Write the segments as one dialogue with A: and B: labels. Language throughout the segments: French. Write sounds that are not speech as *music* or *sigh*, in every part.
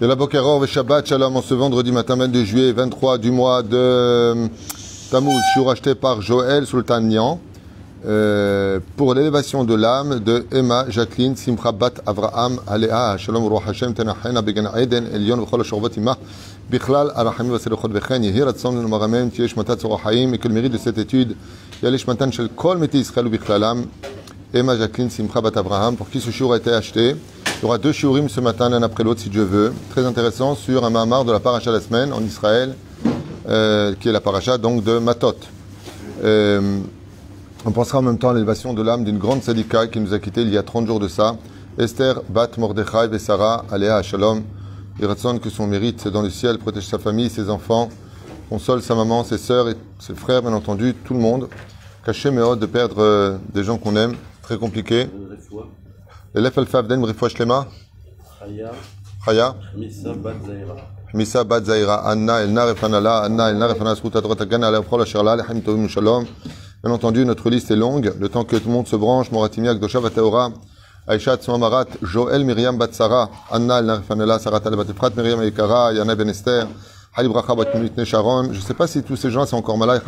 A: De la Bokeror et Shabbat Shalom en ce vendredi matin 22 juillet 23 du mois de euh, Tammuz, jour acheté par Joël Sultanian euh, pour l'élévation de l'âme de Emma Jacqueline Simcha Bat Avraham Alea. Shalom Ruach Hashem Tenachena Began Eden Elion V'chol HaShorvot Imah Bichlal Arachim Vaselochot Vechen Yehi Ratzon Lenu Maramem Tiyesh Matat Tzorah Haim et que le mérite de cette étude Yalish Matan Shel Kol Meti Israël Bichlalam Emma Jacqueline Simcha Bat Avraham pour qui ce jour a été acheté il y aura deux shiurim ce matin, l'un après l'autre, si Dieu veut. Très intéressant sur un Mahamar de la paracha de la semaine en Israël, euh, qui est la paracha donc de Matot. Euh, on pensera en même temps à l'élévation de l'âme d'une grande sadika qui nous a quittés il y a 30 jours de ça, Esther Bat Mordechai Vesara Alea Shalom. Il que son mérite dans le ciel protège sa famille, ses enfants, console sa maman, ses sœurs et ses frères, bien entendu, tout le monde. Caché mais de perdre euh, des gens qu'on aime, très compliqué. L'Elef Alfab Den Rifwa Shlema
B: Chaya, Misa Bat Zaira.
A: Anna Elna Refanala Anna Elna Refana Sruta Drotagan Alef Chol Asherla Lechem Tovim Shalom. Bien entendu, notre liste est longue. Le temps que tout le monde se branche, Moratimia Gdosha Vateora, Aisha Tsomamarat, Joël Myriam Batsara, Anna Elna Refanala, Sarat Al Batefrat, Myriam Ekara, Yana Ben Esther, Sharon. Je ne sais pas si tous ces gens sont encore malades.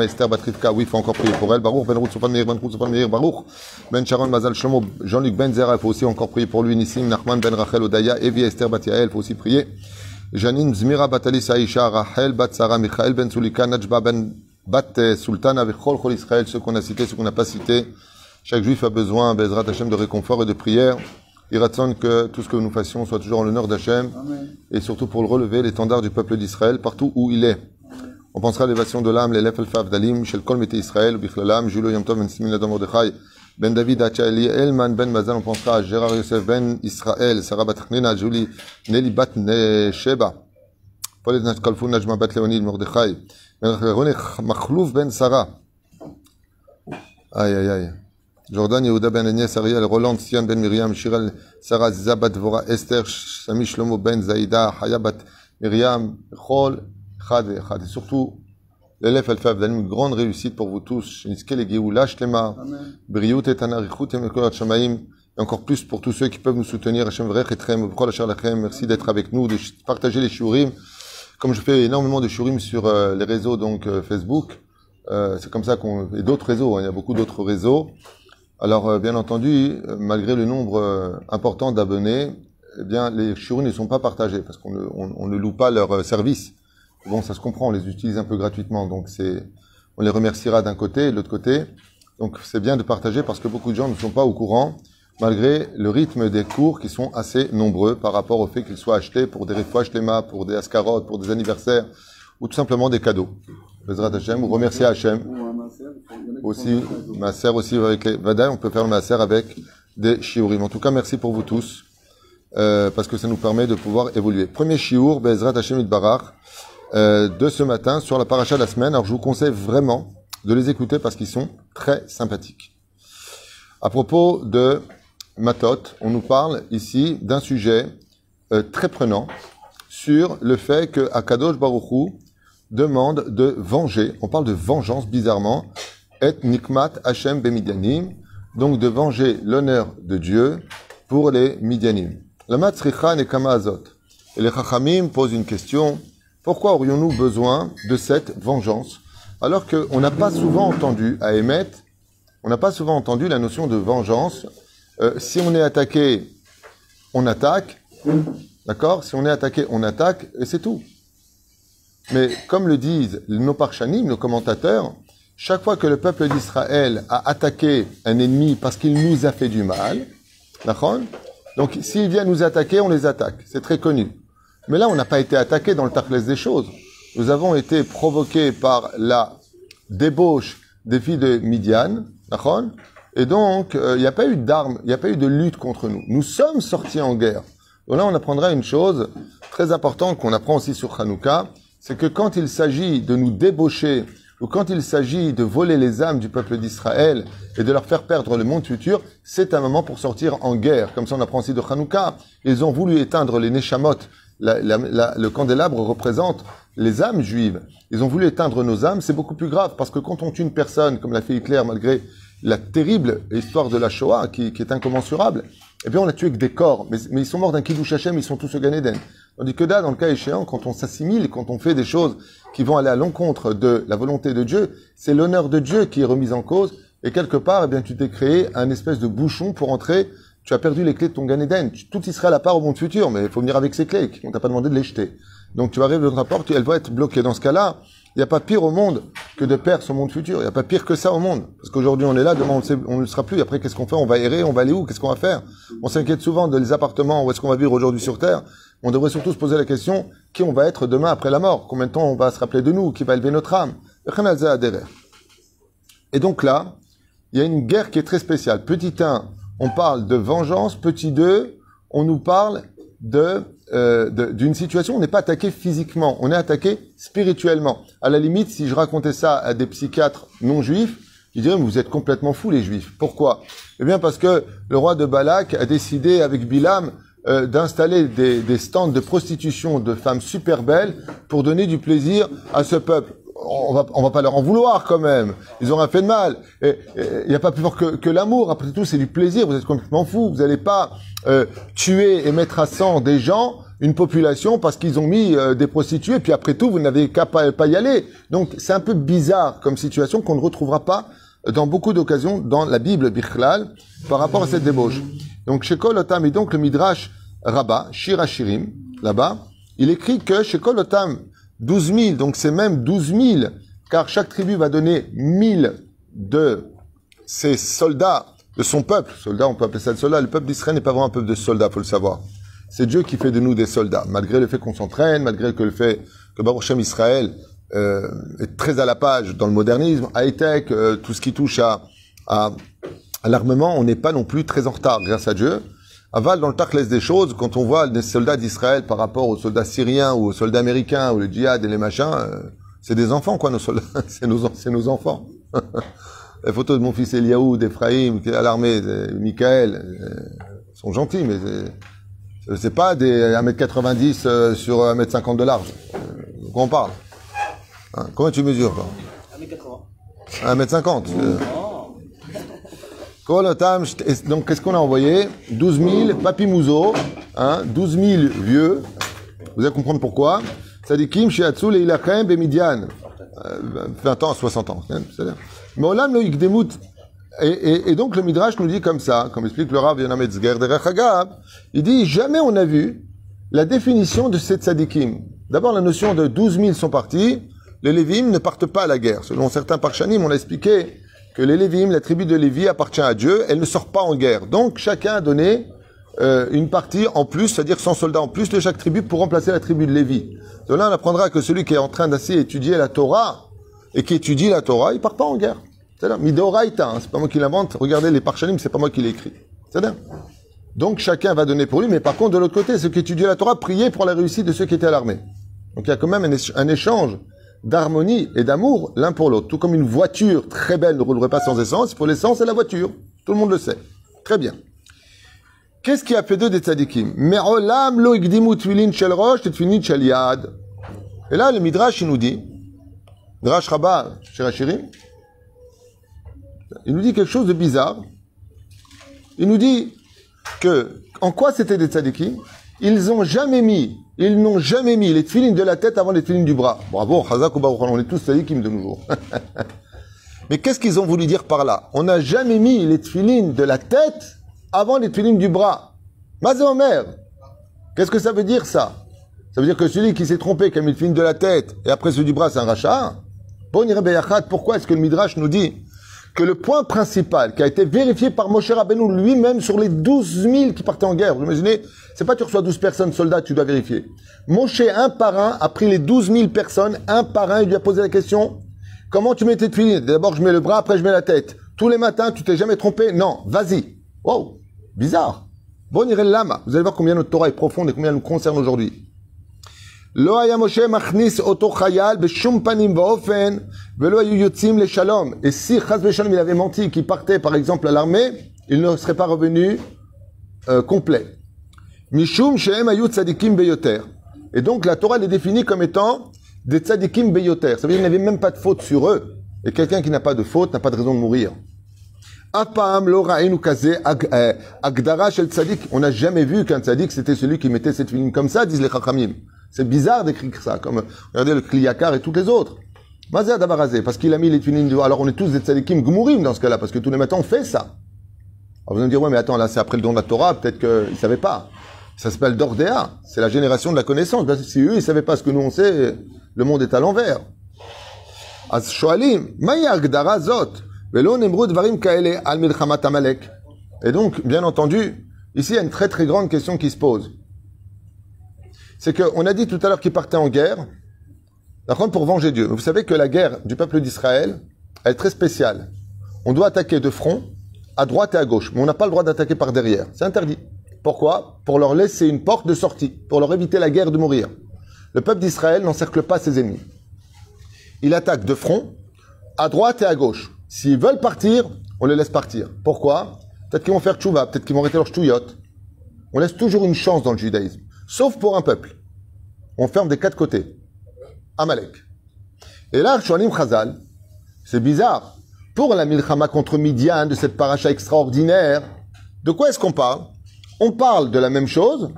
A: Esther Batrivka, oui, il faut encore prier pour elle. Baruch Ben Ruth Sofan Meir, Ben Ruth Sofan Meir, Baruch Ben Sharon Mazal Shlomo, Jean-Luc Ben Zera, il faut aussi encore prier pour lui. Nissim Nachman Ben Rachel Odaya, Evi Esther Bat Yael, il faut aussi prier. Janine Zmira Batalis Aisha, Rachel Bat Sarah, Michael Ben Sulika, Najba Ben Bat Sultana, Vichol Chol Israël, ceux qu'on a cités, ceux qu'on n'a pas cités. Chaque juif a besoin, Bezrat Hashem, de réconfort et de prière. Il ratsonne que tout ce que nous fassions soit toujours en l'honneur d'Hachem et surtout pour le relever l'étendard du peuple d'Israël partout où il est. On pensera à l'élévation de l'âme, l'élève Elfaf Dalim, Shel Kol Mete Israël, Bichlalam, Julo Yom Tov Ben Simin Adam Mordechai, Ben David Achali, Elman Ben Mazal, on pensera à Gérard Yosef Ben Israël, Sarah Batachnina, Julie Nelly Bat Sheba, Paul Nat Kalfun Najma Bat Leonid Mordechai, Ben Machlouf Ben Sarah. Aïe aïe aïe. Jordan Yehuda Ben Agnès Ariel, Roland Sian Ben Miriam, Shirel Sarah Zabat Vora, Esther Sami Shlomo Ben Zaïda, Hayabat Miriam, Chol, Chad et Chad. Et surtout, l'élève Alfav, une grande réussite pour vous tous. Sheniske le Geoula Shlema, Briut et Anarichut et Shamaim. Et encore plus pour tous ceux qui peuvent nous soutenir. Hashem Vrech et Trem, Asher Lachem. Merci d'être avec nous, de partager les shurim. Comme je fais énormément de shurim sur euh, les réseaux, donc euh, Facebook, euh, c'est comme ça qu'on, et d'autres réseaux, hein, il y a beaucoup d'autres réseaux. Alors, euh, bien entendu, euh, malgré le nombre euh, important d'abonnés, eh bien, les chirurgiens ne sont pas partagés parce qu'on ne, loue pas leur service. Bon, ça se comprend, on les utilise un peu gratuitement, donc c'est, on les remerciera d'un côté et de l'autre côté. Donc, c'est bien de partager parce que beaucoup de gens ne sont pas au courant, malgré le rythme des cours qui sont assez nombreux par rapport au fait qu'ils soient achetés pour des refouages pour des ascarotes, pour des anniversaires ou tout simplement des cadeaux. Bezrat Hashem, ou remercier Hashem aussi, ma sœur aussi avec les Vadaï, on peut faire le masser avec des shiurim. En tout cas, merci pour vous tous, euh, parce que ça nous permet de pouvoir évoluer. Premier shiur, Bezrat Hashem Barach, euh, de ce matin sur la paracha de la semaine. Alors, je vous conseille vraiment de les écouter parce qu'ils sont très sympathiques. À propos de Matot, on nous parle ici d'un sujet euh, très prenant sur le fait que Akadosh Baruchou demande de venger. On parle de vengeance bizarrement et nikmat Hashem bemidianim, donc de venger l'honneur de Dieu pour les midianim. La matzricha nekama azot. Et les chachamim posent une question, pourquoi aurions-nous besoin de cette vengeance? Alors qu'on n'a pas souvent entendu à émettre, on n'a pas souvent entendu la notion de vengeance. Euh, si on est attaqué, on attaque, d'accord? Si on est attaqué, on attaque, et c'est tout. Mais comme le disent nos parchanim, nos commentateurs, chaque fois que le peuple d'Israël a attaqué un ennemi parce qu'il nous a fait du mal, Donc s'il vient nous attaquer, on les attaque. C'est très connu. Mais là, on n'a pas été attaqué dans le taclès des choses. Nous avons été provoqués par la débauche des filles de Midian, Et donc, il n'y a pas eu d'armes, il n'y a pas eu de lutte contre nous. Nous sommes sortis en guerre. Donc là, on apprendra une chose très importante qu'on apprend aussi sur Hanouka, c'est que quand il s'agit de nous débaucher ou quand il s'agit de voler les âmes du peuple d'Israël et de leur faire perdre le monde futur, c'est un moment pour sortir en guerre. Comme ça, on apprend aussi de Hanouka. Ils ont voulu éteindre les Neshamot. Le candélabre représente les âmes juives. Ils ont voulu éteindre nos âmes. C'est beaucoup plus grave parce que quand on tue une personne, comme l'a fait Hitler, malgré la terrible histoire de la Shoah, qui, est incommensurable, eh bien, on l'a tué avec des corps. Mais, ils sont morts d'un kiddush Hashem, ils sont tous au Gan Eden. Tandis que là, dans le cas échéant, quand on s'assimile, quand on fait des choses qui vont aller à l'encontre de la volonté de Dieu, c'est l'honneur de Dieu qui est remis en cause. Et quelque part, eh bien, tu t'es créé un espèce de bouchon pour entrer. Tu as perdu les clés de ton Gan Eden. Tout sera à la part au monde futur, mais il faut venir avec ces clés. On t'a pas demandé de les jeter. Donc tu arrives de notre porte, elle va être bloquée. Dans ce cas-là, il n'y a pas pire au monde que de perdre son monde futur. Il n'y a pas pire que ça au monde. Parce qu'aujourd'hui on est là, demain on ne le sera plus. Après qu'est-ce qu'on fait? On va errer, on va aller où? Qu'est-ce qu'on va faire? On s'inquiète souvent de les appartements, où est-ce qu'on va vivre aujourd'hui sur Terre. On devrait surtout se poser la question, qui on va être demain après la mort? Combien de temps on va se rappeler de nous? Qui va élever notre âme? Et donc là, il y a une guerre qui est très spéciale. Petit 1, on parle de vengeance. Petit 2, on nous parle de euh, d'une situation on n'est pas attaqué physiquement, on est attaqué spirituellement. À la limite, si je racontais ça à des psychiatres non juifs, ils diraient, mais vous êtes complètement fous les juifs. Pourquoi? Eh bien parce que le roi de Balak a décidé avec Bilam euh, d'installer des, des stands de prostitution de femmes super belles pour donner du plaisir à ce peuple. On va, on va pas leur en vouloir quand même. Ils ont rien fait de mal. Et il n'y a pas plus fort que, que l'amour. Après tout, c'est du plaisir. Vous êtes complètement fous. Vous n'allez pas euh, tuer et mettre à sang des gens, une population, parce qu'ils ont mis euh, des prostituées. Puis après tout, vous n'avez qu'à pas, pas y aller. Donc c'est un peu bizarre comme situation qu'on ne retrouvera pas dans beaucoup d'occasions dans la Bible Bichlal par rapport à cette débauche. Donc chez Kol Otam et donc le Midrash Rabbah, Shir Hashirim, là-bas, il écrit que chez Kol Otam, 12 000, donc c'est même 12 000, car chaque tribu va donner 1000 de ses soldats, de son peuple. Soldats, on peut appeler ça le soldat. Le peuple d'Israël n'est pas vraiment un peuple de soldats, faut le savoir. C'est Dieu qui fait de nous des soldats, malgré le fait qu'on s'entraîne, malgré que le fait que Baruch Shem Israël euh, est très à la page dans le modernisme, high-tech, euh, tout ce qui touche à, à, à l'armement, on n'est pas non plus très en retard, grâce à Dieu. Aval, dans le tachlès des choses, quand on voit les soldats d'Israël par rapport aux soldats syriens ou aux soldats américains ou le djihad et les machins, euh, c'est des enfants, quoi, nos soldats. *laughs* c'est nos, nos enfants. *laughs* Les photos de mon fils Eliaou, d'Ephraïm, qui est à l'armée, Michael, euh, sont gentils, mais c'est- pas des 1m90 euh, sur 1m50 de large. De quoi on parle? Hein, Combien tu mesures, toi? 1m50. euh. Kol Otam, Sht- et Donc, qu'est-ce qu'on a envoyé? 12 000 papy Mouzo, hein, 12 000 vieux. Vous allez comprendre pourquoi. Sadikim, Shiatsu, Leilachem, Bemidian. Euh, 20 ans à 60 ans. hein, c'est-à-dire. Mais Olam lo Yikdemut. Et, donc, le Midrash nous dit comme ça, comme explique le Rav Yonam Etzger de il dit, jamais on a vu la définition de ces tzadikim. D'abord, la notion de 12 000 sont partis. Les Lévim ne partent pas à la guerre. Selon certains parchanim, on a expliqué que les Lévim, la tribu de Lévi, appartient à Dieu. Elle ne sort pas en guerre. Donc, chacun a donné euh, une partie en plus, c'est-à-dire 100 soldats en plus de chaque tribu pour remplacer la tribu de Lévi. De là, on apprendra que celui qui est en train d'assez étudier la Torah et qui étudie la Torah, il part pas en guerre. C'est-à-dire, Midoraita, hein, c'est pas moi qui l'invente. Regardez les parchanim, c'est pas moi qui l'ai écrit. C'est-à-dire, donc chacun va donner pour lui, mais par contre, de l'autre côté, ceux qui étudiaient la Torah priaient pour la réussite de ceux qui étaient à l'armée. Donc il y a quand même un échange d'harmonie et d'amour l'un pour l'autre. Tout comme une voiture très belle ne roulerait pas sans essence, il faut l'essence et la voiture. Tout le monde le sait. Très bien. Qu'est-ce qui a fait d'eux des tzadikim? Et là, le Midrash, il nous dit, Midrash Rabbah, chez Rachirim, il nous dit quelque chose de bizarre. Il nous dit que, en quoi c'était des tzadikim? Ils ont jamais mis, ils n'ont jamais mis les tefilines de la tête avant les tefilines du bras. Bravo, on est tous de nos. *laughs* Mais qu'est-ce qu'ils ont voulu dire par là? On n'a jamais mis les tefilines de la tête avant les tefilines du bras. Mazé Omer, qu'est-ce que ça veut dire ça? Ça veut dire que celui qui s'est trompé, qui a mis le tefilin de la tête, et après celui du bras, c'est un rachat? Pourquoi est-ce que le Midrash nous dit que le point principal qui a été vérifié par Moshe Rabbeinu lui-même sur les 12 000 qui partaient en guerre. Vous imaginez, c'est pas tu reçois 12 personnes soldats, tu dois vérifier. Moshe, un par un, a pris les 12 000 personnes, un par un, il lui a posé la question, comment tu mets tes tuiles D'abord, je mets le bras, après je mets la tête. Tous les matins, tu t'es jamais trompé? Non, vas-y. Wow, bizarre. Bon, le lama. Vous allez voir combien notre Torah est profonde et combien elle nous concerne aujourd'hui. לא היה משה מכניס אותו חייל בשום פנים ואופן ולא היו יוצאים לשלום. Et si Chaz Shalom il avait menti qu'il partait par exemple à l'armée, il ne serait pas revenu euh, complet. Mishum shehem ayut tzadikim beyoter. Et donc la Torah les définit comme étant des tzadikim beyoter. Ça veut dire qu'il n'y avait même pas de faute sur eux. Et quelqu'un qui n'a pas de faute n'a pas de raison de mourir. Apam lo ra'inu kaze ag- euh, agdara shel tzadik. On n'a jamais vu qu'un tzadik c'était celui qui mettait cette filine comme ça, disent les chachamim. C'est bizarre d'écrire ça, comme, regardez le Kliyakar et tous les autres. Mazé Adabarazé, parce qu'il a mis les filines du Alors on est tous des tzadikim gmourim dans ce cas-là, parce que tous les matins on fait ça. Alors vous allez me dire, ouais, mais attends, là c'est après le don de la Torah, peut-être qu'ils ne savaient pas. Ça s'appelle Dordéa, c'est la génération de la connaissance. Parce que si eux, ils ne savaient pas ce que nous on sait, le monde est à l'envers. אז שואלים, מהי ההגדרה הזאת? ולא נאמרו דברים כאלה על מלחמת עמלק. Et donc, bien entendu, ici il y a une très très grande question qui se pose. C'est qu'on a dit tout à l'heure qu'ils partaient en guerre, d'accord, pour venger Dieu. Vous savez que la guerre du peuple d'Israël, elle est très spéciale. On doit attaquer de front, à droite et à gauche, mais on n'a pas le droit d'attaquer par derrière. C'est interdit. Pourquoi? Pour leur laisser une porte de sortie, pour leur éviter la guerre de mourir. Le peuple d'Israël n'encercle pas ses ennemis. Il attaque de front, à droite et à gauche. S'ils veulent partir, on les laisse partir. Pourquoi? Peut-être qu'ils vont faire tchouva, peut-être qu'ils vont arrêter leur ch'touillotte. On laisse toujours une chance dans le judaïsme. Sauf pour un peuple. On ferme des quatre côtés. Amalek. Et là, Shoalim Chazal, c'est bizarre. Pour la Milchama contre Midian, de cette paracha extraordinaire, de quoi est-ce qu'on parle? On parle de la même chose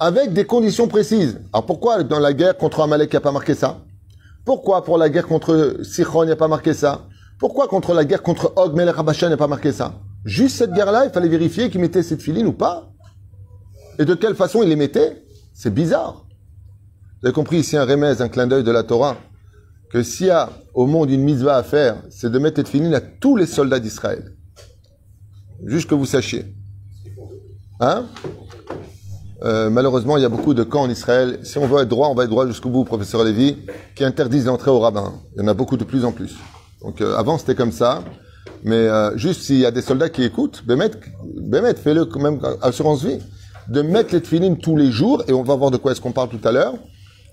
A: avec des conditions précises. Alors pourquoi dans la guerre contre Amalek, il n'y a pas marqué ça? Pourquoi pour la guerre contre Sichon, il n'y a pas marqué ça? Pourquoi contre la guerre contre Og, Melech il n'y a pas marqué ça? Juste cette guerre-là, il fallait vérifier qu'il mettait cette filine ou pas. Et de quelle façon il les mettait? C'est bizarre. Vous avez compris ici un remèze, un clin d'œil de la Torah, que s'il y a au monde une mitzvah à faire, c'est de mettre cette filine à tous les soldats d'Israël. Juste que vous sachiez. Hein? Euh, malheureusement, il y a beaucoup de camps en Israël. Si on veut être droit, on va être droit jusqu'au bout, professeur Lévy, qui interdisent l'entrée au rabbin. Il y en a beaucoup de plus en plus. Donc euh, avant, c'était comme ça. Mais euh, juste s'il y a des soldats qui écoutent, Bémet, fais-le quand même assurance vie, de mettre les tefilines tous les jours, et on va voir de quoi est-ce qu'on parle tout à l'heure,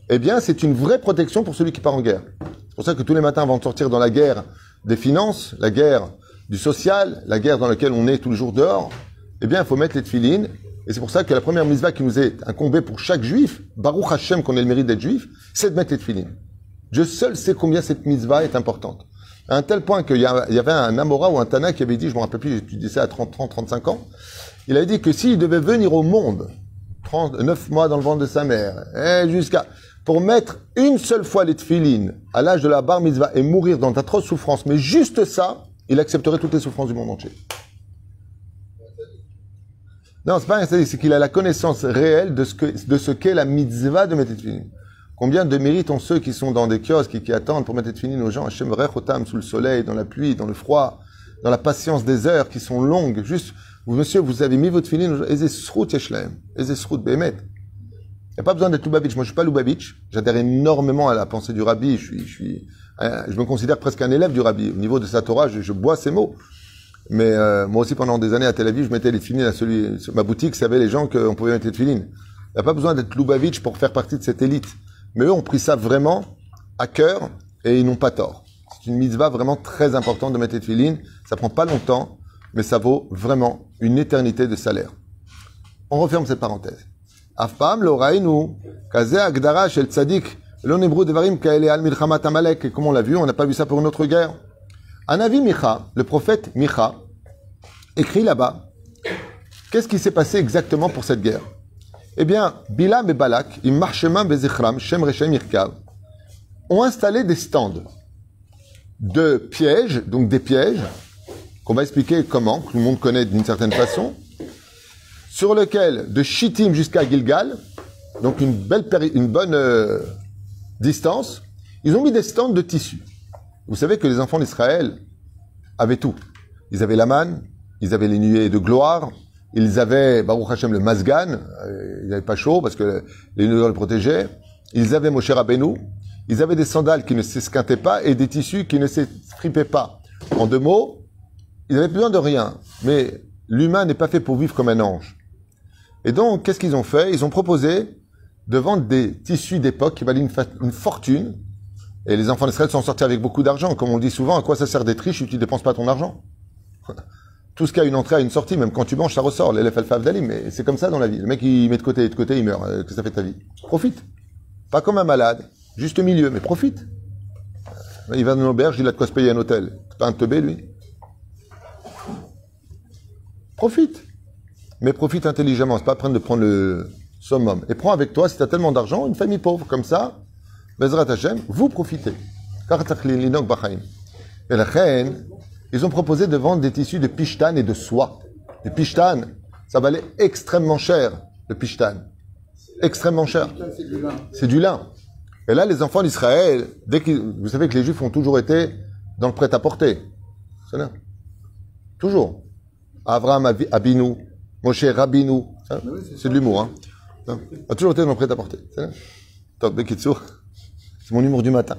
A: eh bien c'est une vraie protection pour celui qui part en guerre. C'est pour ça que tous les matins, avant de sortir dans la guerre des finances, la guerre du social, la guerre dans laquelle on est tous les jours dehors, eh bien il faut mettre les tefilines, et c'est pour ça que la première mitzvah qui nous est incombée pour chaque juif, Baruch Hashem qu'on ait le mérite d'être juif, c'est de mettre les tefilines. Dieu seul sait combien cette mitzvah est importante. À un tel point qu'il y, avait un Amora ou un Tana qui avait dit, je me rappelle plus, étudié ça à 30, 30, 35 ans, il avait dit que s'il devait venir au monde, 39 mois dans le ventre de sa mère, jusqu'à, pour mettre une seule fois les tefilines à l'âge de la bar mitzvah et mourir dans d'atroces souffrances, mais juste ça, il accepterait toutes les souffrances du monde entier. Non, c'est pas un c'est qu'il a la connaissance réelle de ce que, de ce qu'est la mitzvah de mettre les tefilines. Combien de mérites ont ceux qui sont dans des kiosques et qui attendent pour mettre les tefilines aux gens, Hashem Rechotam, sous le soleil, dans la pluie, dans le froid, dans la patience des heures qui sont longues. Juste, vous, monsieur, vous avez mis votre filine, Ezesrout Yeshlaem, Ezesrout Behemet. Il n'y a pas besoin d'être Lubavitch. Moi, je suis pas Lubavitch. J'adhère énormément à la pensée du rabbi. Je suis, je suis, je me considère presque un élève du rabbi. Au niveau de sa Torah, je, bois ses mots. Mais euh, moi aussi, pendant des années à Tel Aviv, je mettais les filines à celui, ma boutique, savait les gens qu'on pouvait mettre les filines. Il n'y a pas besoin d'être Lubavitch pour faire partie de cette élite. Mais eux ont pris ça vraiment à cœur et ils n'ont pas tort. C'est une mitzvah vraiment très importante de mettre les filines. Ça prend pas longtemps, mais ça vaut vraiment une éternité de salaire. On referme cette parenthèse. Afpam lo rainu kaze agdara shel tzadik lo nibru devarim kaele al milchamat amalek. Et comme on l'a vu, on n'a pas vu ça pour une autre guerre. Anavi Micha, le prophète Micha, écrit là-bas, qu'est-ce qui s'est passé exactement pour cette guerre? Eh bien, Bilam et Balak, Immarchemin Bezichram, Shem Rechem Irkav, ont installé des stands de pièges, donc des pièges, qu'on va expliquer comment, que le monde connaît d'une certaine façon, sur lequel, de Shittim jusqu'à Gilgal, donc une, belle une bonne euh, distance, ils ont mis des stands de tissu. Vous savez que les enfants d'Israël avaient tout. Ils avaient la manne, ils avaient les nuées de gloire, ils avaient, Baruch Hashem, le masgan, euh, ils n'avaient pas chaud parce que les nuées le protégeaient, ils avaient Moshe Rabbeinu, ils avaient des sandales qui ne s'esquintaient pas et des tissus qui ne s'effripaient pas. En deux mots, ils n'avaient besoin de rien. Mais l'humain n'est pas fait pour vivre comme un ange. Et donc, qu'est-ce qu'ils ont fait? Ils ont proposé de vendre des tissus d'époque qui valaient une, fortune. Et les enfants d'Israël sont sortis avec beaucoup d'argent. Comme on dit souvent, à quoi ça sert d'être riche si tu ne dépenses pas ton argent? *laughs* Tout ce qui a une entrée une sortie. Même quand tu manges, ça ressort. L'élève alpha d'Alim. Mais c'est comme ça dans la vie. Le mec, il met de côté, de côté, il meurt. Euh, Qu'est-ce que ça fait de ta vie? Profite. Pas comme un malade. Juste milieu, mais profite. Euh, Il va dans une auberge, il a de quoi se payer un hôtel. C'est pas un teubé, lui? Profite. Mais profite intelligemment. C'est pas prendre de prendre le summum. Et prends avec toi, si tu as tellement d'argent, une famille pauvre. Comme ça, Bezrat Hashem, vous profitez. Et la reine, ils ont proposé de vendre des tissus de pishtan et de soie. Les pishtan, ça valait extrêmement cher, le pishtan. Extrêmement cher. C'est du lin. Et là, les enfants d'Israël, dès qu'ils, vous savez que les Juifs ont toujours été dans le prêt-à-porter. C'est là. Toujours. Abraham Abi- Abinu, Moshe Rabinu. Hein C'est de l'humour, hein. A toujours été dans le prêt-à-porter. C'est là. Top, Bekitsour. C'est mon humour du matin.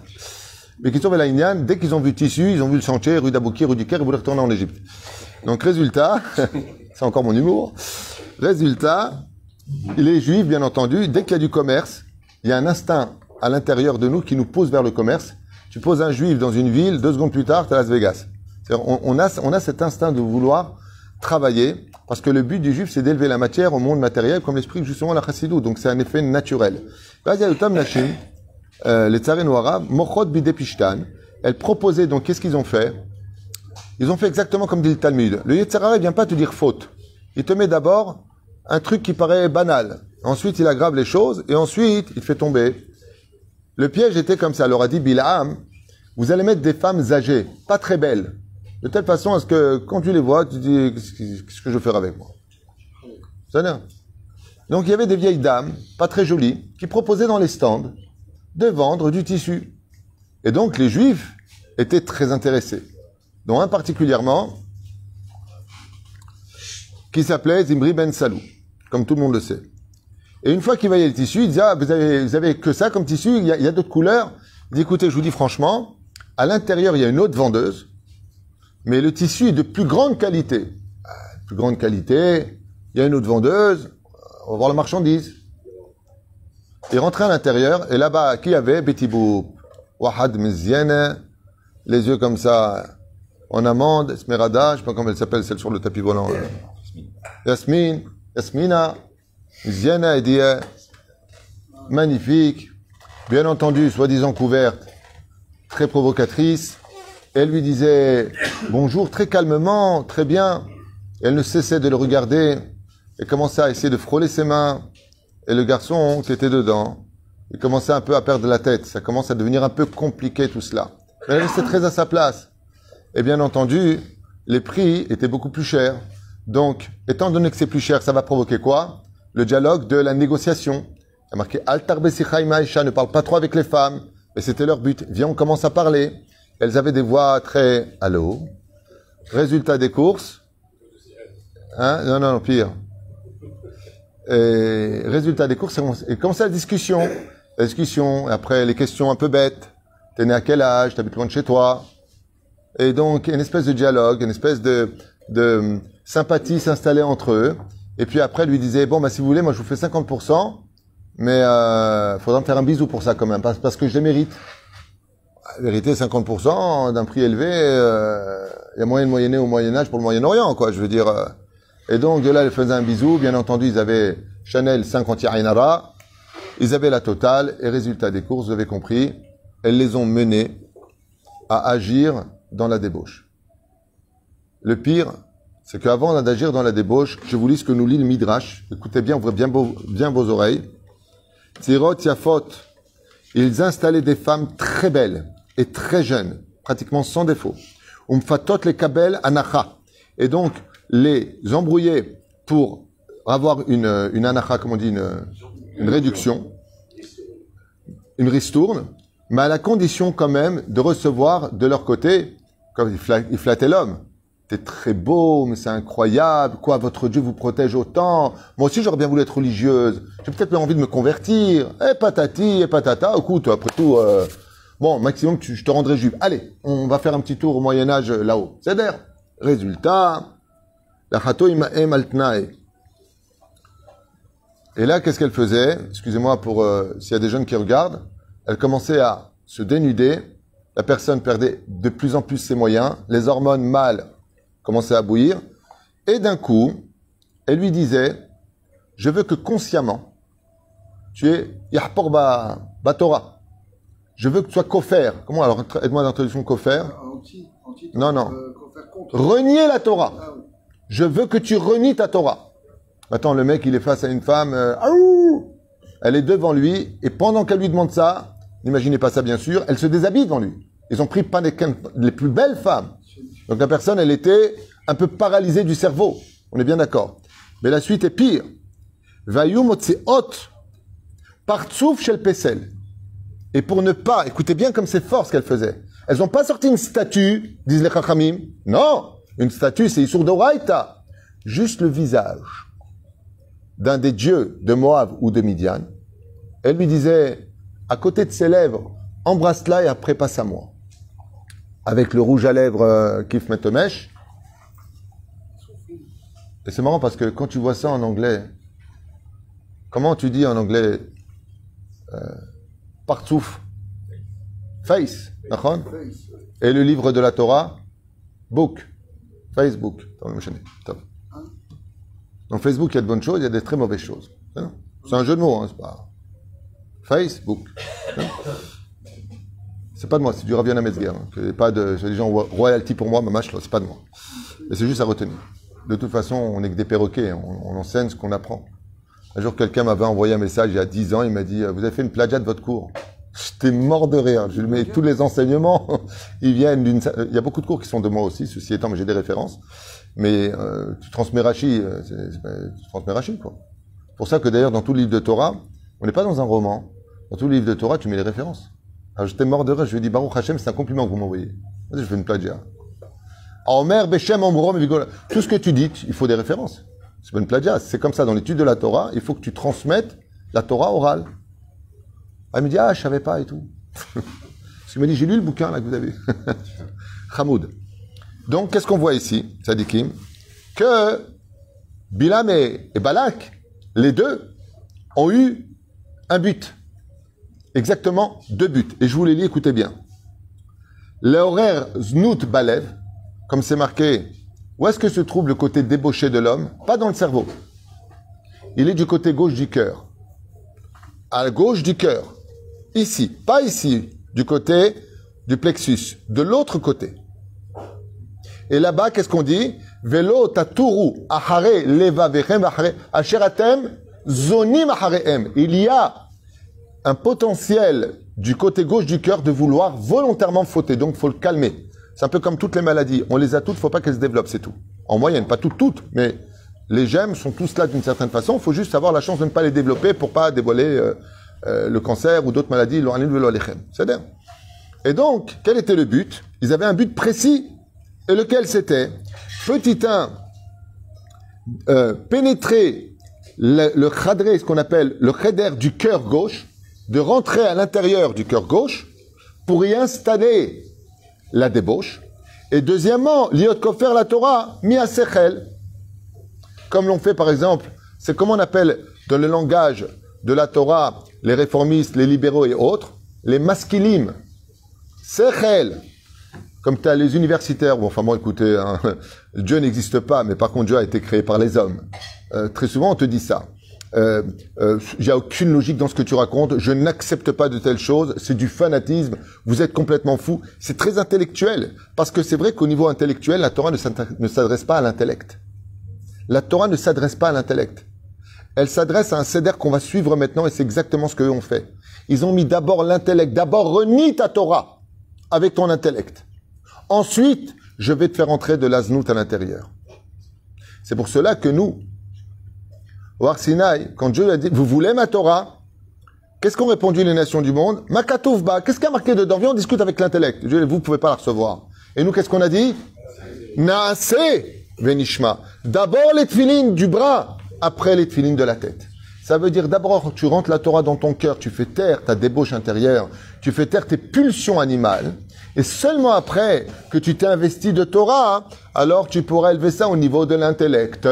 A: Bekitsour Belaïnian, dès qu'ils ont vu le tissu, ils ont vu le chantier, rue d'Abouki, rue du Caire, ils voulaient retourner en Égypte. Donc, résultat, *laughs* c'est encore mon humour. Résultat, les juifs, bien entendu, dès qu'il y a du commerce, il y a un instinct à l'intérieur de nous qui nous pousse vers le commerce. Tu poses un juif dans une ville, deux secondes plus tard, tu à Las Vegas. On a, on a cet instinct de vouloir travailler, parce que le but du juif, c'est d'élever la matière au monde matériel, comme l'explique justement la chassidou. Donc c'est un effet naturel. Euh, les tsarins arabes, Mochot Bidepishtan. Elles proposaient, donc qu'est-ce qu'ils ont fait? Ils ont fait exactement comme dit le Talmud. Le Yetzirah, il vient pas te dire faute. Il te met d'abord un truc qui paraît banal. Ensuite, il aggrave les choses, et ensuite, il te fait tomber. Le piège était comme ça. Alors a dit Bilham, vous allez mettre des femmes âgées, pas très belles, de telle façon à ce que quand tu les vois, tu dis qu'est-ce que je vais faire avec moi? Ça Donc il y avait des vieilles dames, pas très jolies, qui proposaient dans les stands de vendre du tissu. Et donc les juifs étaient très intéressés. Dont un particulièrement, qui s'appelait Zimri Ben Salou, comme tout le monde le sait. Et une fois qu'il voyait le tissu, il disait, ah, vous avez, que ça comme tissu, il y a, il y a d'autres couleurs. Il dit, écoutez, je vous dis franchement, à l'intérieur, il y a une autre vendeuse, mais le tissu est de plus grande qualité. Ah, Plus grande qualité, il y a une autre vendeuse, on va voir la marchandise. Il rentrait à l'intérieur, et là-bas, qui y avait? Boop, Wahad Mizienne, les yeux comme ça, en amande, Esmeralda, je sais pas comment elle s'appelle, celle sur le tapis volant. là. Yasmine, Yasmina, Ziana Edia, magnifique, bien entendu, soi-disant couverte, très provocatrice. Elle lui disait bonjour très calmement, très bien. Elle ne cessait de le regarder et commençait à essayer de frôler ses mains. Et le garçon qui était dedans, il commençait un peu à perdre la tête. Ça commence à devenir un peu compliqué tout cela. Mais elle restait très à sa place. Et bien entendu, les prix étaient beaucoup plus chers. Donc, étant donné que c'est plus cher, ça va provoquer quoi? Le dialogue de la négociation. Il y a marqué Altar Besicha Maïcha, ne parle pas trop avec les femmes. Et c'était leur but. Viens, on commence à parler. Elles avaient des voix très allô? Résultat des courses? Hein? Non, non, pire. Et résultat des courses, et commence la discussion? La discussion, après les questions un peu bêtes. T'es né à quel âge? T'habites loin de chez toi Et donc, une espèce de dialogue, une espèce de, de sympathie s'installait entre eux. Et puis après, lui disait, bon, bah, si vous voulez, moi, je vous fais 50%, mais euh, faudra me faire un bisou pour ça quand même, parce, parce que je les mérite. Vérité, 50% d'un prix élevé, euh, il y a moyen de moyenner au Moyen-Âge pour le Moyen-Orient, quoi, je veux dire. euh. Et donc, de là, elle faisait un bisou. Bien entendu, ils avaient Chanel 50 Yarinara. Ils avaient la totale. Et résultat des courses, vous avez compris, elles les ont menés à agir dans la débauche. Le pire, c'est qu'avant d'agir dans la débauche, je vous lis ce que nous lit le Midrash. Écoutez bien, ouvrez bien, vos oreilles. Tirot, ils installaient des femmes très belles et très jeunes, pratiquement sans défaut. Umfatot les kabel anacha. Et donc, les embrouiller pour avoir une, une anacha, comme on dit, une, une réduction, une ristourne, mais à la condition quand même de recevoir de leur côté, comme ils fla- ils flattaient l'homme. T'es très beau, mais c'est incroyable. Quoi, votre Dieu vous protège autant. Moi aussi, j'aurais bien voulu être religieuse. J'ai peut-être envie de me convertir. Eh, patati, et patata. Écoute, après tout, euh, bon, maximum, tu- je te rendrai juive. Allez, on va faire un petit tour au Moyen-Âge euh, là-haut. C'est d'air. Résultat, la im altnae. Et là, qu'est-ce qu'elle faisait? Excusez-moi pour euh, s'il y a des jeunes qui regardent. Elle commençait à se dénuder. La personne perdait de plus en plus ses moyens. Les hormones mâles commençaient à bouillir. Et d'un coup, elle lui disait Je veux que consciemment, tu es Yahpor ba, ba Torah. Je veux que tu sois kofer. Comment alors Aide-moi l'introduction.
C: Anti, anti,
A: Non, non.
C: euh.
A: Renier la Torah.
C: Ah
A: je veux que tu renies ta Torah. Attends, le mec, il est face à une femme, euh, elle est devant lui, et pendant qu'elle lui demande ça, n'imaginez pas ça bien sûr, elle se déshabille devant lui. Ils ont pris pas les, les plus belles femmes. Donc la personne, elle était un peu paralysée du cerveau. On est bien d'accord. Mais la suite est pire. Vayum hot partsouf shel pesel. Et pour ne pas, écoutez bien comme c'est fort ce qu'elle faisait. Elles n'ont pas sorti une statue, disent les chachamim. Non, une statue, c'est Issour d'Oraita. Juste le visage d'un des dieux de Moab ou de Midian. Elle lui disait, à côté de ses lèvres, embrasse-la et après passe à moi. Avec le rouge à lèvres euh, Kif. Et c'est marrant parce que quand tu vois ça en anglais, comment tu dis en anglais euh, Partsouf Face, Et le livre de la Torah Book. Facebook. Dans Facebook, il y a de bonnes choses, il y a des très mauvaises choses. C'est un jeu de mots, hein, c'est pas. Facebook. C'est pas de moi, c'est du Raviana Metzger. Hein. Pas de, c'est des gens royalty pour moi, ma c'est pas de moi. Mais c'est juste à retenir. De toute façon, on n'est que des perroquets, on enseigne ce qu'on apprend. Un jour, quelqu'un m'avait envoyé un message il y a 10 ans, il m'a dit, vous avez fait une plagiat de votre cours. J'étais mort de rire. Je mets tous les enseignements, *laughs* ils viennent d'une. Il y a beaucoup de cours qui sont de moi aussi, ceci étant, mais j'ai des références. Mais euh, tu transmets Rachi, euh, tu transmets Rachi, quoi. Pour ça que d'ailleurs, dans tout livre de Torah, on n'est pas dans un roman. Dans tout le livre de Torah, tu mets les références. Alors j'étais mort de rire. Je lui ai dit, Baruch Hashem, c'est un compliment que vous m'envoyez. Je fais une plagiat. Tout ce que tu dis, il faut des références. C'est pas une. C'est comme ça dans l'étude de la Torah. Il faut que tu transmettes la Torah orale. Elle me dit, ah, je savais pas et tout. *laughs* Parce qu'il m'a dit, j'ai lu le bouquin là que vous avez. *laughs* Hamoud. Donc, qu'est-ce qu'on voit ici, Sadikim Que Bilam et, Balak, les deux, ont eu un but. Exactement deux buts. Et je vous les lis, écoutez bien. L'horaire Znout Balev, comme c'est marqué, où est-ce que se trouve le côté débauché de l'homme? Pas dans le cerveau. Il est du côté gauche du cœur. À gauche du cœur. Ici, pas ici, du côté du plexus, de l'autre côté. Et là-bas, qu'est-ce qu'on dit? Velo taturu ahare leva ahare asheratem zonim ahareem. Il y a un potentiel du côté gauche du cœur de vouloir volontairement fauter. Donc, faut le calmer. C'est un peu comme toutes les maladies. On les a toutes, faut pas qu'elles se développent, c'est tout. En moyenne, pas toutes, toutes, mais les gemmes sont tous là d'une certaine façon. Il faut juste avoir la chance de ne pas les développer pour pas dévoiler euh, euh, le cancer ou d'autres maladies, cest Et donc, quel était le but? Ils avaient un but précis. Et lequel c'était? Petit 1, euh, pénétrer le, le ce qu'on appelle le kheder du cœur gauche, de rentrer à l'intérieur du cœur gauche pour y installer la débauche. Et deuxièmement, liot kofer la Torah, mi sechel, comme l'on fait par exemple, c'est comme on appelle dans le langage de la Torah, les réformistes, les libéraux et autres, les masculimes, Sechel, comme tu as les universitaires, bon, enfin bon, écoutez, hein, *laughs* Dieu n'existe pas, mais par contre Dieu a été créé par les hommes. Euh, très souvent, on te dit ça. Il euh, euh, n'y a aucune logique dans ce que tu racontes. Je n'accepte pas de telles choses. C'est du fanatisme. Vous êtes complètement fou. C'est très intellectuel. Parce que c'est vrai qu'au niveau intellectuel, la Torah ne s'adresse pas à l'intellect. La Torah ne s'adresse pas à l'intellect elle s'adresse à un céder qu'on va suivre maintenant et c'est exactement ce qu'eux ont fait. Ils ont mis d'abord l'intellect. D'abord, renie ta Torah avec ton intellect. Ensuite, je vais te faire entrer de l'aznout à l'intérieur. C'est pour cela que nous, au Arsinaï, quand Dieu a dit, vous voulez ma Torah? Qu'est-ce qu'ont répondu les nations du monde? Makatouvba. Qu'est-ce qu'il a marqué dedans? Viens, on discute avec l'intellect. Dieu, vous pouvez pas la recevoir. Et nous, qu'est-ce qu'on a dit? Naase venishma. D'abord les tfilines du bras après les filines de la tête. Ça veut dire d'abord, tu rentres la Torah dans ton cœur, tu fais taire ta débauche intérieure, tu fais taire tes pulsions animales, et seulement après que tu t'es investi de Torah, alors tu pourras élever ça au niveau de l'intellect.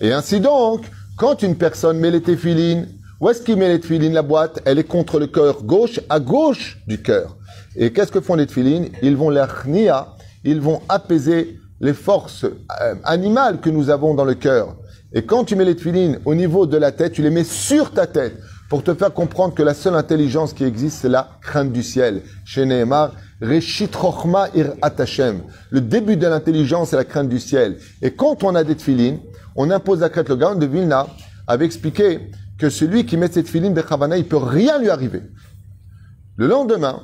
A: Et ainsi donc, quand une personne met les téphilines, où est-ce qu'il met les téphilines La boîte, elle est contre le cœur gauche, à gauche du cœur. Et qu'est-ce que font les téphilines? Ils vont l'achnia, ils vont apaiser les forces euh, animales que nous avons dans le cœur. Et quand tu mets les tefilines au niveau de la tête, tu les mets sur ta tête pour te faire comprendre que la seule intelligence qui existe, c'est la crainte du ciel. Chez Nehemar, Reshit Ir. Le début de l'intelligence, c'est la crainte du ciel. Et quand on a des tefilines, on impose la crête. Le Gaon de Vilna avait expliqué que celui qui met cette filine de Chavana, il peut rien lui arriver. Le lendemain,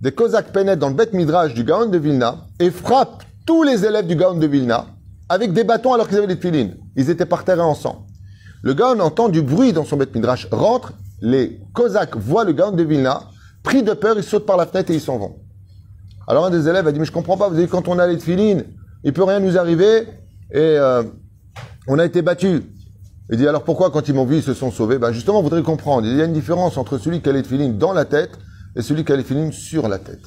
A: des Cosaques pénètrent dans le bête midrash du Gaon de Vilna et frappent tous les élèves du Gaon de Vilna avec des bâtons alors qu'ils avaient des filines. Ils étaient par terre en sang. Le Gaon entend du bruit dans son bête midrash, rentre, les Cosaques voient le Gaon de Vilna, pris de peur, ils sautent par la fenêtre et ils s'en vont. Alors un des élèves a dit, mais je comprends pas, vous avez dit quand on a les filines, il peut rien nous arriver et euh, on a été battus. Il dit alors pourquoi quand ils m'ont vu ils se sont sauvés? Ben justement, vous voudrez comprendre. Il y a une différence entre celui qui a les filines dans la tête et celui qui a les filines sur la tête.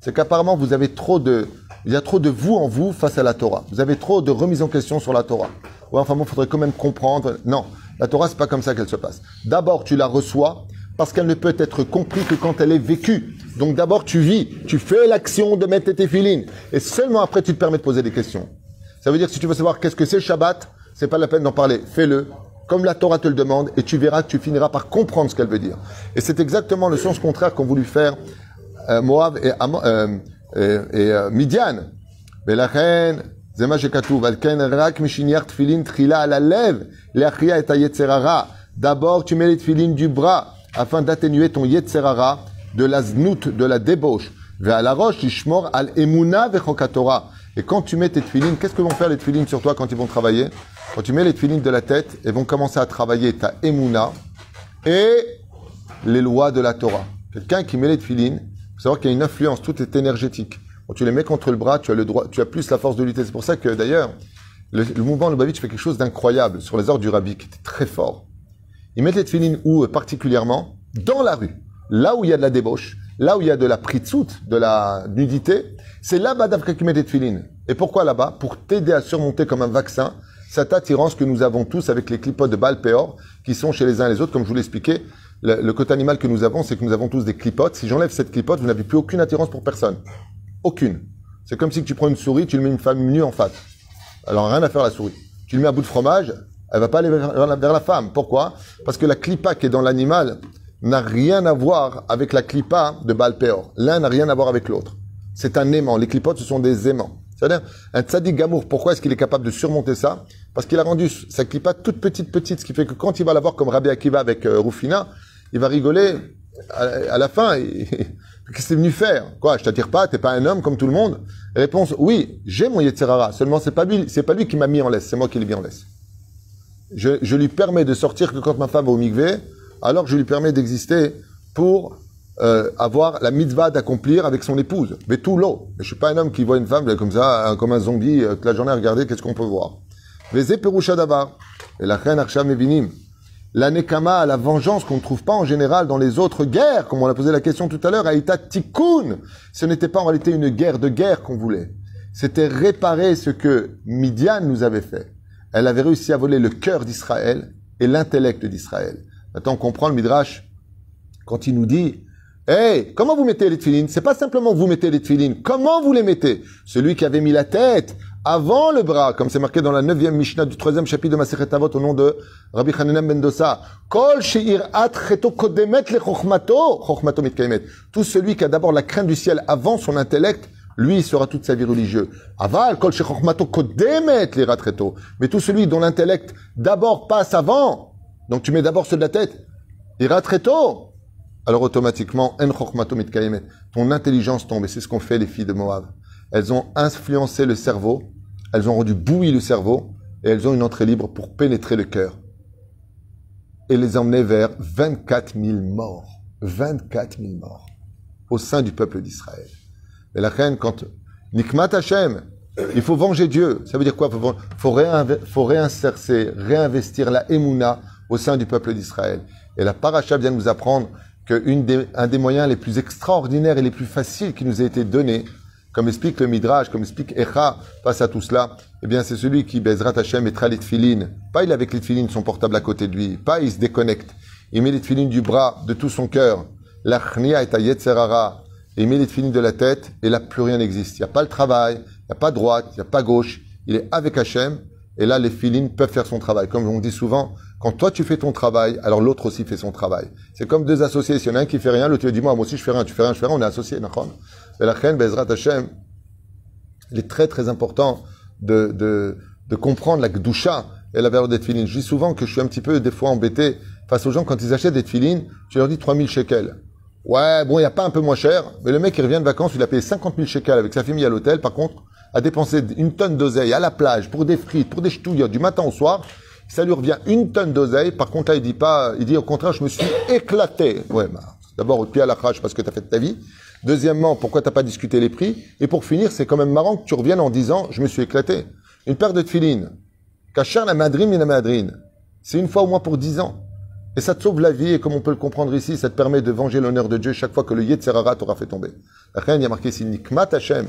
A: C'est qu'apparemment vous avez trop de, il y a trop de vous en vous face à la Torah. Vous avez trop de remise en question sur la Torah. Ouais, enfin bon, faudrait quand même comprendre. Non, la Torah c'est pas comme ça qu'elle se passe. D'abord tu la reçois parce qu'elle ne peut être comprise que quand elle est vécue. Donc d'abord tu vis, tu fais l'action de mettre tes filines et seulement après tu te permets de poser des questions. Ça veut dire que si tu veux savoir qu'est-ce que c'est Shabbat, c'est pas la peine d'en parler. Fais-le, comme la Torah te le demande, et tu verras tu finiras par comprendre ce qu'elle veut dire. Et c'est exactement le sens contraire qu'ont voulu faire euh, Moab et, euh, et, euh, Midian. D'abord, tu mets les tefilines du bras afin d'atténuer ton yetzerara de la znout, de la débauche. La. Et quand tu mets tes tefilines, qu'est-ce que vont faire les tefilines sur toi quand ils vont travailler? Quand tu mets les tefilines de la tête, elles vont commencer à travailler ta emuna et les lois de la Torah. Quelqu'un qui met les tefilines, il faut savoir qu'il y a une influence, tout est énergétique. Quand tu les mets contre le bras, tu as le droit, tu as plus la force de lutter. C'est pour ça que d'ailleurs, le, mouvement Lubavitch fait quelque chose d'incroyable sur les ordres du Rabbi, qui était très fort. Ils mettent les tefilines où particulièrement? Dans la rue. Là où il y a de la débauche, là où il y a de la pritzout, de la nudité, c'est là-bas qui met des tefilines. Et pourquoi là-bas? Pour t'aider à surmonter comme un vaccin cette attirance que nous avons tous avec les clipotes de Balpéor, qui sont chez les uns et les autres, comme je vous l'expliquais. Le, le côté animal que nous avons, c'est que nous avons tous des clipotes. Si j'enlève cette clipote, vous n'avez plus aucune attirance pour personne. Aucune. C'est comme si tu prends une souris, tu lui mets une femme nue en face. Alors rien à faire la souris. Tu lui mets un bout de fromage, elle va pas aller vers, la, femme. Pourquoi? Parce que la clipa qui est dans l'animal n'a rien à voir avec la clipa de Balpéor. L'un n'a rien à voir avec l'autre. C'est un aimant. Les clipotes, ce sont des aimants. C'est-à-dire, un tzaddik gamour, pourquoi est-ce qu'il est capable de surmonter ça? Parce qu'il a rendu sa clipa toute petite, petite, ce qui fait que quand il va la voir comme Rabbi Akiva avec euh, Rufina, il va rigoler à, la fin. *laughs* Qu'est-ce que venu faire? Quoi Je t'attire pas T'es pas un homme comme tout le monde? Réponse oui, j'ai mon Yetzerara. Seulement c'est pas lui, c'est pas lui qui m'a mis en laisse, c'est moi qui l'ai mis en laisse. Je, je, lui permets de sortir que quand ma femme va au migvé, alors je lui permets d'exister pour euh, avoir la mitzvah d'accomplir avec son épouse. Mais tout l'eau. Je suis pas un homme qui voit une femme comme ça, comme un zombie, euh, toute la journée à regarder qu'est-ce qu'on peut voir. Et la reine. La nekama, la vengeance qu'on ne trouve pas en général dans les autres guerres, comme on a posé la question tout à l'heure, Aïta Tikkun. Ce n'était pas en réalité une guerre de guerre qu'on voulait. C'était réparer ce que Midian nous avait fait. Elle avait réussi à voler le cœur d'Israël et l'intellect d'Israël. Maintenant, on comprend le Midrash quand il nous dit Hey, comment vous mettez les tefilines? C'est pas simplement vous mettez les tefilines. Comment vous les mettez? Celui qui avait mis la tête avant le bras, comme c'est marqué dans la neuvième Mishnah du troisième chapitre de Masechet Avot au nom de Rabbi Hanenem Mendoza. Kol kodemet le chokhmato, mitkaemet. Tout celui qui a d'abord la crainte du ciel avant son intellect, lui sera toute sa vie religieuse. Aval, kol kodemet le Mais tout celui dont l'intellect d'abord passe avant, donc tu mets d'abord ceux de la tête, iratreto, alors automatiquement. Ton intelligence tombe, et c'est ce qu'ont fait les filles de Moab. Elles ont influencé le cerveau, elles ont rendu bouilli le cerveau, et elles ont une entrée libre pour pénétrer le cœur. Et les emmener vers 24 000 morts. 24 000 morts. Au sein du peuple d'Israël. Et la reine, quand Nikmat Hashem, il faut venger Dieu. Ça veut dire quoi? Il faut, réinsercer, réinvestir la Emouna au sein du peuple d'Israël. Et la paracha vient nous apprendre qu'un des, moyens les plus extraordinaires et les plus faciles qui nous a été donné, comme explique le Midrash, comme explique Echa face à tout cela, eh bien, c'est celui qui, Bezrat Hashem, mettra les tfilines. Pas il avec les tfilines, son portable à côté de lui. Pas il se déconnecte. Il met les tfilines du bras, de tout son cœur. L'achnia est à Yetzerara. Il met les tfilines de la tête, et là, plus rien n'existe. Il n'y a pas le travail, il n'y a pas droite, il n'y a pas gauche. Il est avec Hashem, et là, les filines peuvent faire son travail. Comme on dit souvent, Quand toi tu fais ton travail, alors l'autre aussi fait son travail. C'est comme deux associés. S'il y en a un qui fait rien, l'autre lui dit moi, moi aussi je fais rien, tu fais rien, je fais rien, on est associés. Et la reine Bezrat il est très très important de, de, de comprendre la gdusha et la valeur des tefilines. Je dis souvent que je suis un petit peu des fois embêté face aux gens quand ils achètent des tefilines, tu leur dis 3000 shekels. Ouais, bon, il n'y a pas un peu moins cher, mais le mec il revient de vacances, il a payé 50 000 shekels avec sa famille à l'hôtel, par contre, a dépensé une tonne d'oseille à la plage pour des frites, pour des ch'touillottes du matin au soir, ça lui revient une tonne d'oseille. Par contre, là, il dit pas, il dit au contraire, je me suis éclaté. Ouais, bah, d'abord, au pied à la crache parce que tu as fait de ta vie. Deuxièmement, pourquoi t'as pas discuté les prix? Et pour finir, c'est quand même marrant que tu reviennes en disant, je me suis éclaté. Une paire de filines. Kachar la madrine, la madrine. C'est une fois au moins pour dix ans. Et ça te sauve la vie, et comme on peut le comprendre ici, ça te permet de venger l'honneur de Dieu chaque fois que le Yetzerara t'aura fait tomber. La reine, il y a marqué ici, Nikmat Hashem.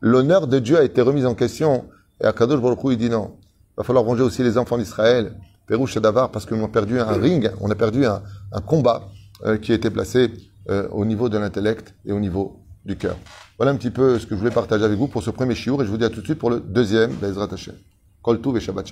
A: L'honneur de Dieu a été remis en question. Et Akadosh Baruch Hu, il dit non. Va falloir venger aussi les enfants d'Israël. Pérou Shadavar, parce qu'on a perdu un ring, on a perdu un, combat euh, qui a été placé euh, au niveau de l'intellect et au niveau du cœur. Voilà un petit peu ce que je voulais partager avec vous pour ce premier chiour, et je vous dis à tout de suite pour le deuxième, Bezrat Hashem. Kol et Shabbat.